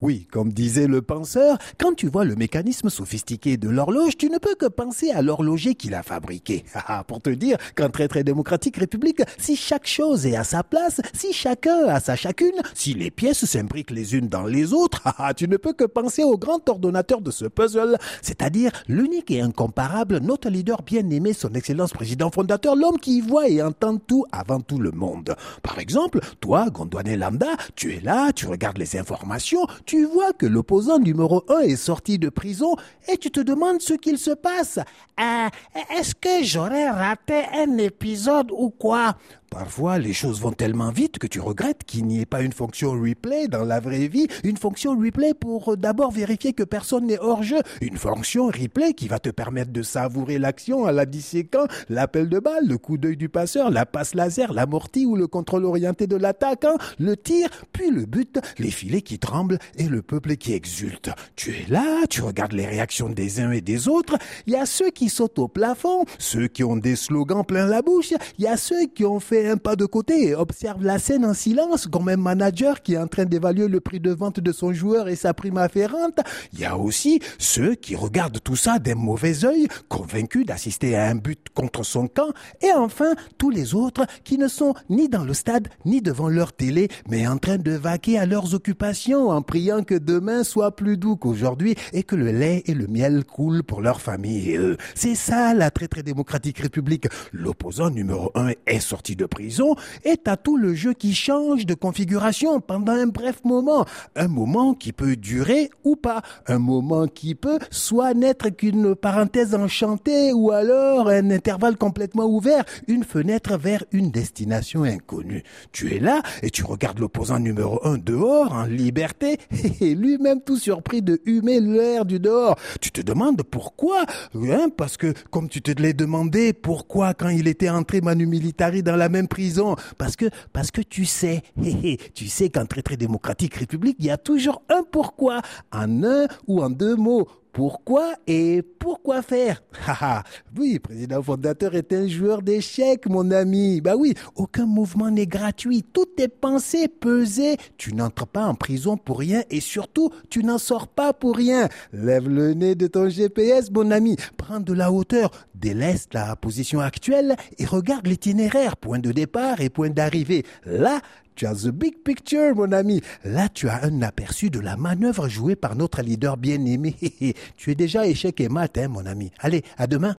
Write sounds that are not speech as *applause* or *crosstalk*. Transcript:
Oui, comme disait le penseur, quand tu vois le mécanisme sophistiqué de l'horloge, tu ne peux que penser à l'horloger qui l'a fabriqué. *laughs* Ah, pour te dire qu'en très très démocratique république, si chaque chose est à sa place, si chacun a sa chacune, si les pièces s'imbriquent les unes dans les autres, *laughs* ah, tu ne peux que penser au grand ordonnateur de ce puzzle, c'est-à-dire l'unique et incomparable, notre leader bien-aimé, son excellence président fondateur, l'homme qui voit et entend tout avant tout le monde. Par exemple, toi, Gondouane Lambda, tu es là, tu regardes les informations, tu vois que l'opposant numéro un est sorti de prison et tu te demandes ce qu'il se passe. Euh, Est-ce que j'aurais raté un épisode ou quoi? Parfois, les choses vont tellement vite que tu regrettes qu'il n'y ait pas une fonction replay dans la vraie vie, une fonction replay pour euh, d'abord vérifier que personne n'est hors jeu, une fonction replay qui va te permettre de savourer l'action à la disséquant, l'appel de balle, le coup d'œil du passeur, la passe laser, l'amorti ou le contrôle orienté de l'attaquant, le tir, puis le but, les filets qui tremblent et le peuple qui exulte. Tu es là, tu regardes les réactions des uns et des autres, il y a ceux qui sautent au plafond, ceux qui ont des slogans plein la bouche, il y a ceux qui ont fait un pas de côté observe la scène en silence comme un manager qui est en train d'évaluer le prix de vente de son joueur et sa prime afférente. Il y a aussi ceux qui regardent tout ça d'un mauvais œil, convaincus d'assister à un but contre son camp. Et enfin, tous les autres qui ne sont ni dans le stade ni devant leur télé, mais en train de vaquer à leurs occupations en priant que demain soit plus doux qu'aujourd'hui et que le lait et le miel coulent pour leur famille et eux. C'est ça la très très démocratique république. L'opposant numéro un est sorti de prison et t'as tout le jeu qui change de configuration pendant un bref moment. Un moment qui peut durer ou pas. Un moment qui peut soit n'être qu'une parenthèse enchantée ou alors un intervalle complètement ouvert, une fenêtre vers une destination inconnue. Tu es là et tu regardes l'opposant numéro un dehors en liberté *laughs* et lui-même tout surpris de humer l'air du dehors. Tu te demandes pourquoi hein, Parce que comme tu te l'es demandé, pourquoi quand il était entré Manu Militari dans la prison Parce que parce que tu sais, *laughs* tu sais qu'en très très démocratique république, il y a toujours un pourquoi en un ou en deux mots. Pourquoi et pourquoi faire? Haha, oui, président fondateur est un joueur d'échecs, mon ami. Bah oui, aucun mouvement n'est gratuit. Tout est pensé, pesé. Tu n'entres pas en prison pour rien et surtout, tu n'en sors pas pour rien. Lève le nez de ton GPS, mon ami. Prends de la hauteur, délaisse la position actuelle et regarde l'itinéraire, point de départ et point d'arrivée. Là, tu as the big picture, mon ami. Là, tu as un aperçu de la manœuvre jouée par notre leader bien-aimé. *laughs* tu es déjà échec et mat, hein, mon ami. Allez, à demain.